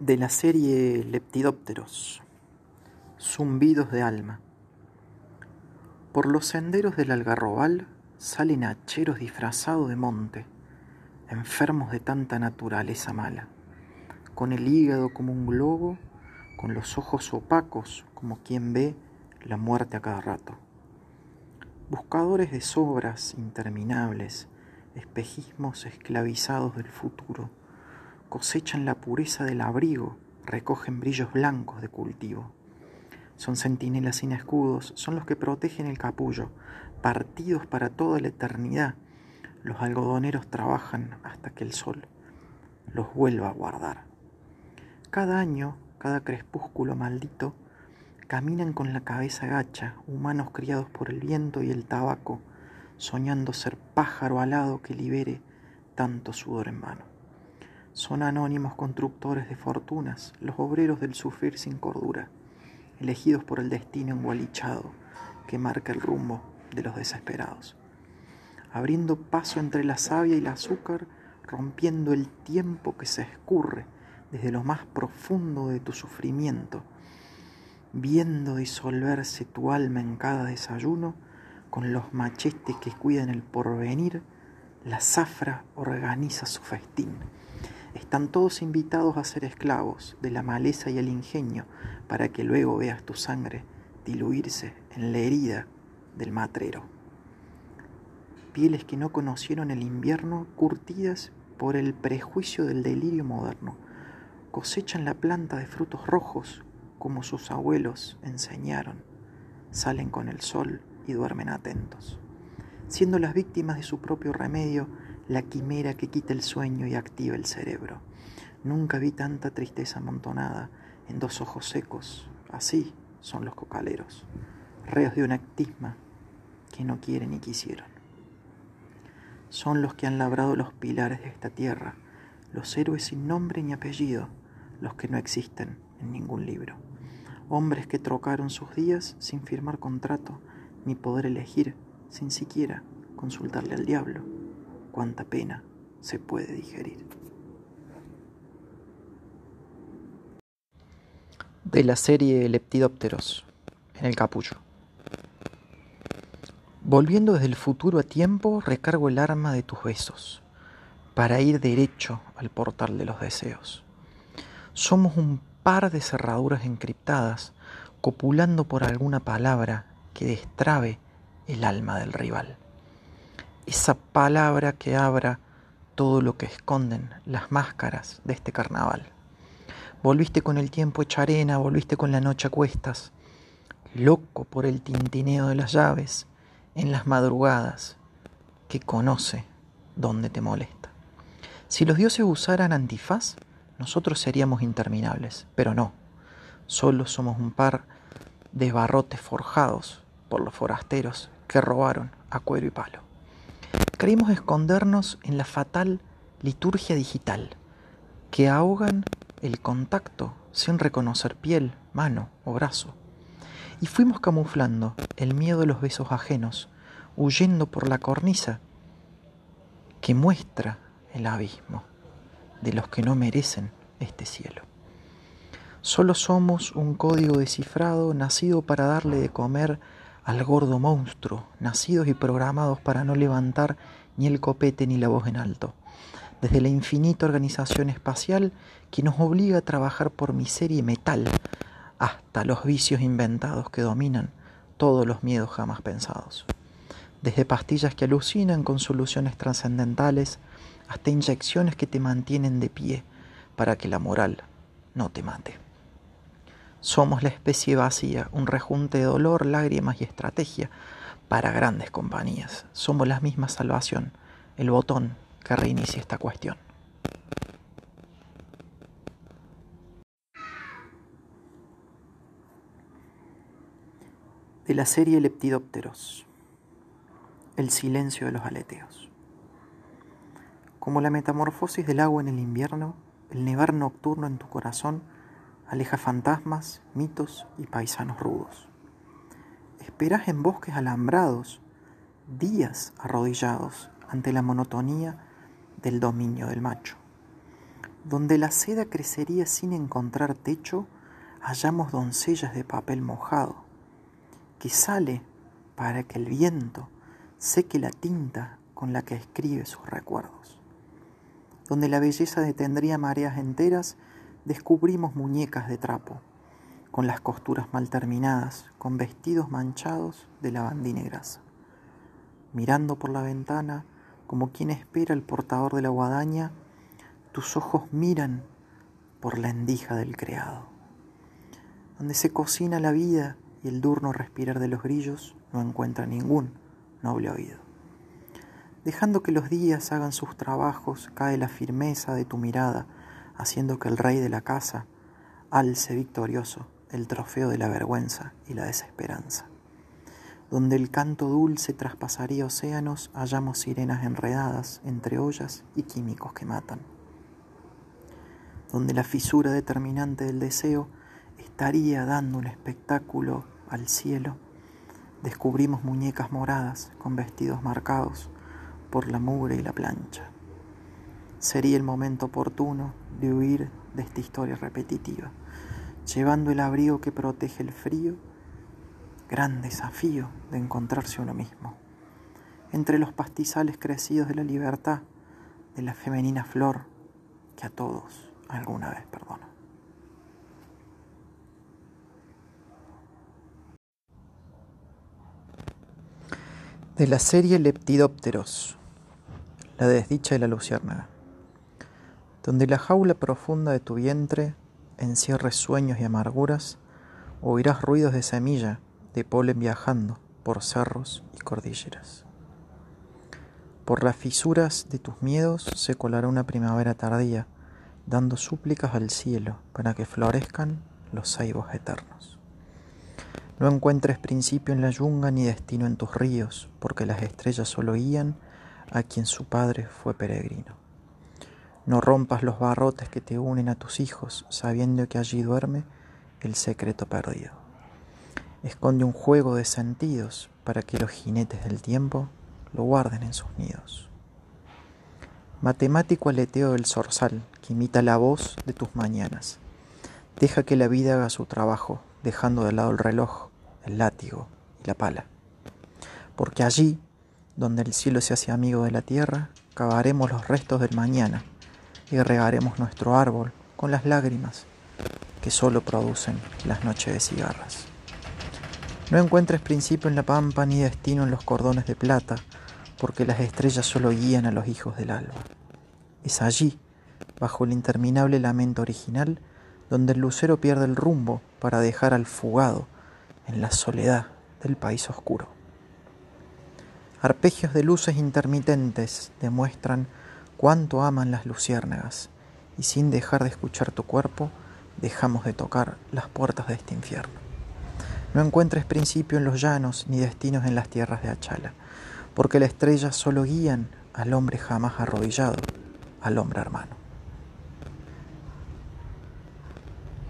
de la serie Leptidópteros, Zumbidos de Alma. Por los senderos del Algarrobal salen hacheros disfrazados de monte, enfermos de tanta naturaleza mala, con el hígado como un globo, con los ojos opacos como quien ve la muerte a cada rato. Buscadores de sobras interminables, espejismos esclavizados del futuro cosechan la pureza del abrigo, recogen brillos blancos de cultivo. Son centinelas sin escudos, son los que protegen el capullo, partidos para toda la eternidad. Los algodoneros trabajan hasta que el sol los vuelva a guardar. Cada año, cada crepúsculo maldito, caminan con la cabeza gacha, humanos criados por el viento y el tabaco, soñando ser pájaro alado que libere tanto sudor en vano. Son anónimos constructores de fortunas, los obreros del sufrir sin cordura, elegidos por el destino engualichado que marca el rumbo de los desesperados. Abriendo paso entre la savia y el azúcar, rompiendo el tiempo que se escurre desde lo más profundo de tu sufrimiento, viendo disolverse tu alma en cada desayuno, con los machetes que cuidan el porvenir, la zafra organiza su festín están todos invitados a ser esclavos de la maleza y el ingenio para que luego veas tu sangre diluirse en la herida del matrero. Pieles que no conocieron el invierno curtidas por el prejuicio del delirio moderno, cosechan la planta de frutos rojos como sus abuelos enseñaron, salen con el sol y duermen atentos, siendo las víctimas de su propio remedio la quimera que quita el sueño y activa el cerebro. Nunca vi tanta tristeza amontonada en dos ojos secos. Así son los cocaleros, reos de un actisma que no quieren ni quisieron. Son los que han labrado los pilares de esta tierra, los héroes sin nombre ni apellido, los que no existen en ningún libro. Hombres que trocaron sus días sin firmar contrato, ni poder elegir, sin siquiera consultarle al diablo cuánta pena se puede digerir. De la serie Leptidópteros, en el capullo. Volviendo desde el futuro a tiempo, recargo el arma de tus besos, para ir derecho al portal de los deseos. Somos un par de cerraduras encriptadas, copulando por alguna palabra que destrabe el alma del rival esa palabra que abra todo lo que esconden las máscaras de este carnaval. Volviste con el tiempo hecha arena, volviste con la noche a cuestas, loco por el tintineo de las llaves en las madrugadas, que conoce dónde te molesta. Si los dioses usaran antifaz, nosotros seríamos interminables, pero no, solo somos un par de barrotes forjados por los forasteros que robaron a cuero y palo. Creímos escondernos en la fatal liturgia digital, que ahogan el contacto sin reconocer piel, mano o brazo. Y fuimos camuflando el miedo de los besos ajenos, huyendo por la cornisa que muestra el abismo de los que no merecen este cielo. Solo somos un código descifrado nacido para darle de comer al gordo monstruo, nacidos y programados para no levantar ni el copete ni la voz en alto. Desde la infinita organización espacial que nos obliga a trabajar por miseria y metal, hasta los vicios inventados que dominan todos los miedos jamás pensados. Desde pastillas que alucinan con soluciones trascendentales, hasta inyecciones que te mantienen de pie para que la moral no te mate. Somos la especie vacía, un rejunte de dolor, lágrimas y estrategia para grandes compañías. Somos la misma salvación, el botón que reinicia esta cuestión. De la serie Leptidópteros, el silencio de los aleteos. Como la metamorfosis del agua en el invierno, el nevar nocturno en tu corazón aleja fantasmas, mitos y paisanos rudos. Esperás en bosques alambrados, días arrodillados ante la monotonía del dominio del macho. Donde la seda crecería sin encontrar techo, hallamos doncellas de papel mojado, que sale para que el viento seque la tinta con la que escribe sus recuerdos. Donde la belleza detendría mareas enteras, descubrimos muñecas de trapo, con las costuras mal terminadas, con vestidos manchados de lavandina grasa. Mirando por la ventana, como quien espera el portador de la guadaña, tus ojos miran por la endija del creado. Donde se cocina la vida y el durno respirar de los grillos no encuentra ningún noble oído. Dejando que los días hagan sus trabajos, cae la firmeza de tu mirada, haciendo que el rey de la casa alce victorioso el trofeo de la vergüenza y la desesperanza. Donde el canto dulce traspasaría océanos, hallamos sirenas enredadas entre ollas y químicos que matan. Donde la fisura determinante del deseo estaría dando un espectáculo al cielo, descubrimos muñecas moradas con vestidos marcados por la mugre y la plancha. Sería el momento oportuno de huir de esta historia repetitiva, llevando el abrigo que protege el frío, gran desafío de encontrarse uno mismo, entre los pastizales crecidos de la libertad, de la femenina flor que a todos alguna vez perdona. De la serie Leptidópteros la desdicha de la luciérnaga, donde la jaula profunda de tu vientre encierre sueños y amarguras, oirás ruidos de semilla, de polen viajando por cerros y cordilleras. Por las fisuras de tus miedos se colará una primavera tardía, dando súplicas al cielo para que florezcan los saibos eternos. No encuentres principio en la yunga ni destino en tus ríos, porque las estrellas solo guían a quien su padre fue peregrino. No rompas los barrotes que te unen a tus hijos, sabiendo que allí duerme el secreto perdido. Esconde un juego de sentidos para que los jinetes del tiempo lo guarden en sus nidos. Matemático aleteo del zorzal que imita la voz de tus mañanas. Deja que la vida haga su trabajo, dejando de lado el reloj, el látigo y la pala. Porque allí donde el cielo se hace amigo de la tierra, cavaremos los restos del mañana y regaremos nuestro árbol con las lágrimas que solo producen las noches de cigarras. No encuentres principio en la pampa ni destino en los cordones de plata, porque las estrellas solo guían a los hijos del alba. Es allí, bajo el interminable lamento original, donde el lucero pierde el rumbo para dejar al fugado en la soledad del país oscuro. Arpegios de luces intermitentes demuestran cuánto aman las luciérnagas, y sin dejar de escuchar tu cuerpo, dejamos de tocar las puertas de este infierno. No encuentres principio en los llanos ni destinos en las tierras de Achala, porque la estrella solo guían al hombre jamás arrodillado, al hombre hermano.